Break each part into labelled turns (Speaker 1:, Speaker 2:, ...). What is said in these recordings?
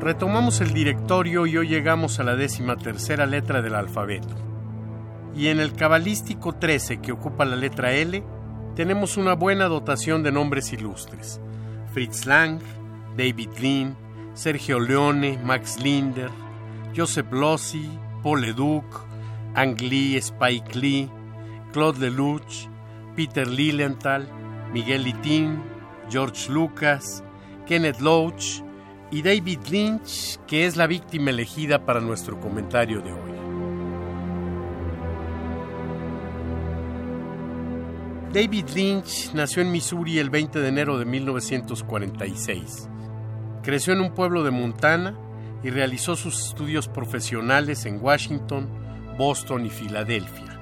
Speaker 1: Retomamos el directorio y hoy llegamos a la décima tercera letra del alfabeto. Y en el cabalístico 13, que ocupa la letra L, tenemos una buena dotación de nombres ilustres. Fritz Lang, David Lean, Sergio Leone, Max Linder, Joseph Lossi, Paul Leduc, Ang Lee, Spike Lee, Claude Lelouch, Peter Lilienthal, Miguel Itin, George Lucas, Kenneth Loach, y David Lynch, que es la víctima elegida para nuestro comentario de hoy. David Lynch nació en Missouri el 20 de enero de 1946. Creció en un pueblo de Montana y realizó sus estudios profesionales en Washington, Boston y Filadelfia,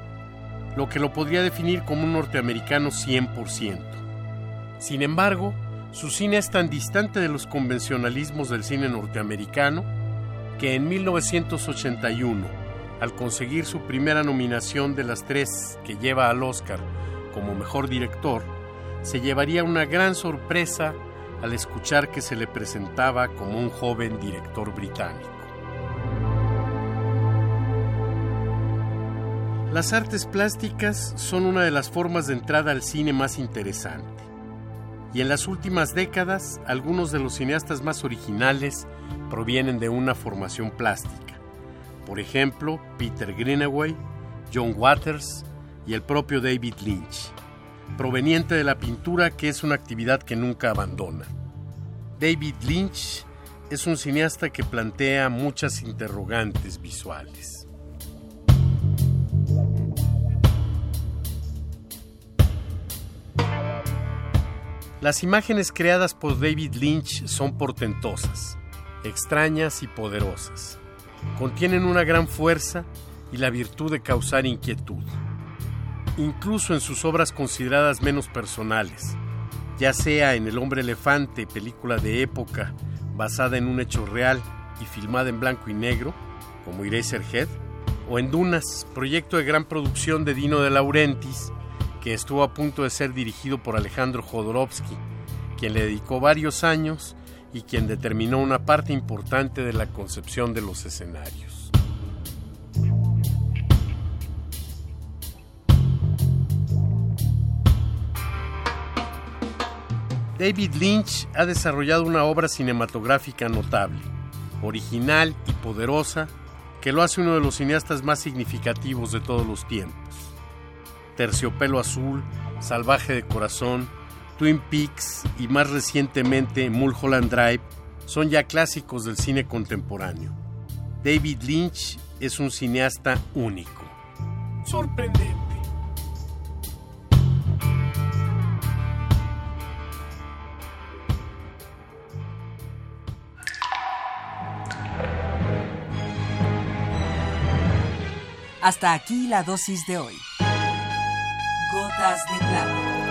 Speaker 1: lo que lo podría definir como un norteamericano 100%. Sin embargo, su cine es tan distante de los convencionalismos del cine norteamericano que en 1981, al conseguir su primera nominación de las tres que lleva al Oscar como mejor director, se llevaría una gran sorpresa al escuchar que se le presentaba como un joven director británico. Las artes plásticas son una de las formas de entrada al cine más interesante y en las últimas décadas algunos de los cineastas más originales provienen de una formación plástica. Por ejemplo, Peter Greenaway, John Waters y el propio David Lynch, proveniente de la pintura que es una actividad que nunca abandona. David Lynch es un cineasta que plantea muchas interrogantes visuales. Las imágenes creadas por David Lynch son portentosas, extrañas y poderosas. Contienen una gran fuerza y la virtud de causar inquietud. Incluso en sus obras consideradas menos personales, ya sea en El hombre elefante, película de época basada en un hecho real y filmada en blanco y negro, como Eraserhead, o en Dunas, proyecto de gran producción de Dino de Laurentiis, que estuvo a punto de ser dirigido por Alejandro Jodorowsky, quien le dedicó varios años y quien determinó una parte importante de la concepción de los escenarios. David Lynch ha desarrollado una obra cinematográfica notable, original y poderosa, que lo hace uno de los cineastas más significativos de todos los tiempos. Terciopelo Azul, Salvaje de Corazón, Twin Peaks y más recientemente Mulholland Drive son ya clásicos del cine contemporáneo. David Lynch es un cineasta único. Sorprendente.
Speaker 2: Hasta aquí la dosis de hoy. Gotas de Plata.